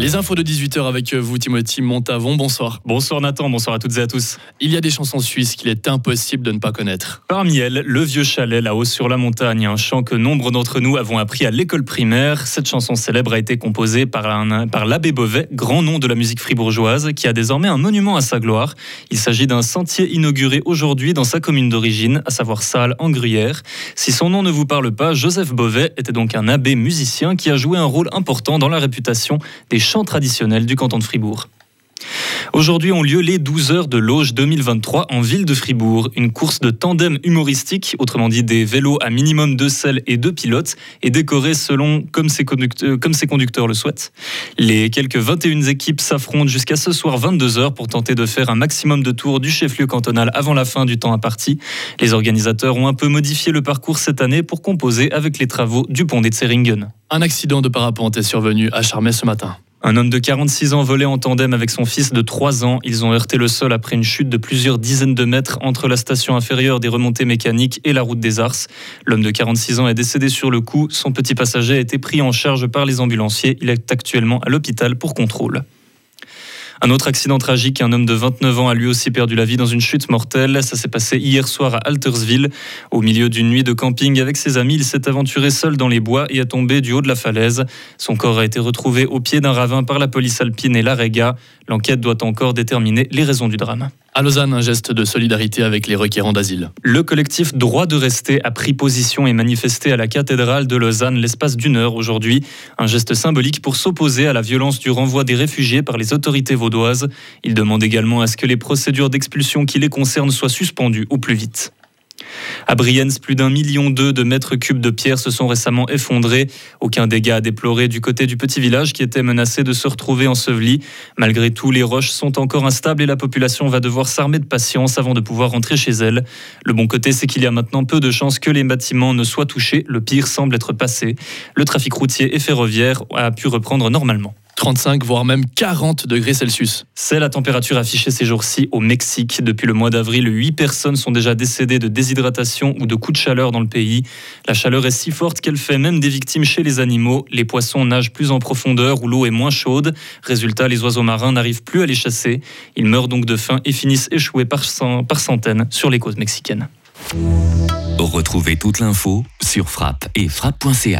Les infos de 18h avec vous, Timothy Montavon. Bonsoir. Bonsoir Nathan, bonsoir à toutes et à tous. Il y a des chansons suisses qu'il est impossible de ne pas connaître. Parmi elles, Le Vieux Chalet, là-haut sur la montagne, un chant que nombre d'entre nous avons appris à l'école primaire. Cette chanson célèbre a été composée par, par l'abbé Beauvais, grand nom de la musique fribourgeoise, qui a désormais un monument à sa gloire. Il s'agit d'un sentier inauguré aujourd'hui dans sa commune d'origine, à savoir Salles en Gruyère. Si son nom ne vous parle pas, Joseph Beauvais était donc un abbé musicien qui a joué un rôle important dans la réputation des chants traditionnels du canton de Fribourg. Aujourd'hui ont lieu les 12 heures de l'Auge 2023 en ville de Fribourg, une course de tandem humoristique, autrement dit des vélos à minimum deux selles et deux pilotes, et décorée selon comme ses, conducteurs, comme ses conducteurs le souhaitent. Les quelques 21 équipes s'affrontent jusqu'à ce soir 22 heures pour tenter de faire un maximum de tours du chef-lieu cantonal avant la fin du temps imparti. Les organisateurs ont un peu modifié le parcours cette année pour composer avec les travaux du pont des Zeringen. Un accident de parapente est survenu à Charmey ce matin. Un homme de 46 ans volait en tandem avec son fils de 3 ans. Ils ont heurté le sol après une chute de plusieurs dizaines de mètres entre la station inférieure des remontées mécaniques et la route des Ars. L'homme de 46 ans est décédé sur le coup. Son petit passager a été pris en charge par les ambulanciers. Il est actuellement à l'hôpital pour contrôle. Un autre accident tragique, un homme de 29 ans a lui aussi perdu la vie dans une chute mortelle. Ça s'est passé hier soir à Altersville. Au milieu d'une nuit de camping avec ses amis, il s'est aventuré seul dans les bois et est tombé du haut de la falaise. Son corps a été retrouvé au pied d'un ravin par la police alpine et l'AREGA. L'enquête doit encore déterminer les raisons du drame. À Lausanne, un geste de solidarité avec les requérants d'asile. Le collectif Droit de rester a pris position et manifesté à la cathédrale de Lausanne l'espace d'une heure aujourd'hui. Un geste symbolique pour s'opposer à la violence du renvoi des réfugiés par les autorités vaudoises. Il demande également à ce que les procédures d'expulsion qui les concernent soient suspendues au plus vite. À Brienz, plus d'un million d'œufs de mètres cubes de pierre se sont récemment effondrés. Aucun dégât à déplorer du côté du petit village qui était menacé de se retrouver enseveli. Malgré tout, les roches sont encore instables et la population va devoir s'armer de patience avant de pouvoir rentrer chez elle. Le bon côté, c'est qu'il y a maintenant peu de chances que les bâtiments ne soient touchés. Le pire semble être passé. Le trafic routier et ferroviaire a pu reprendre normalement. 35 voire même 40 degrés Celsius. C'est la température affichée ces jours-ci au Mexique. Depuis le mois d'avril, 8 personnes sont déjà décédées de déshydratation ou de coups de chaleur dans le pays. La chaleur est si forte qu'elle fait même des victimes chez les animaux. Les poissons nagent plus en profondeur où l'eau est moins chaude. Résultat, les oiseaux marins n'arrivent plus à les chasser. Ils meurent donc de faim et finissent échoués par, par centaines sur les côtes mexicaines. Retrouvez toute l'info sur frappe et frappe.ch.